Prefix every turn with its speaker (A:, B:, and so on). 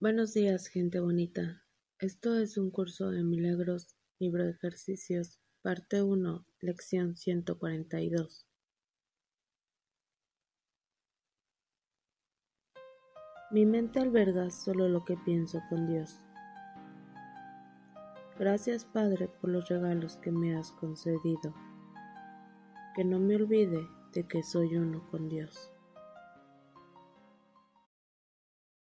A: Buenos días, gente bonita. Esto es un curso de milagros, libro de ejercicios, parte 1, lección 142. Mi mente alberga solo lo que pienso con Dios. Gracias, Padre, por los regalos que me has concedido. Que no me olvide de que soy uno con Dios.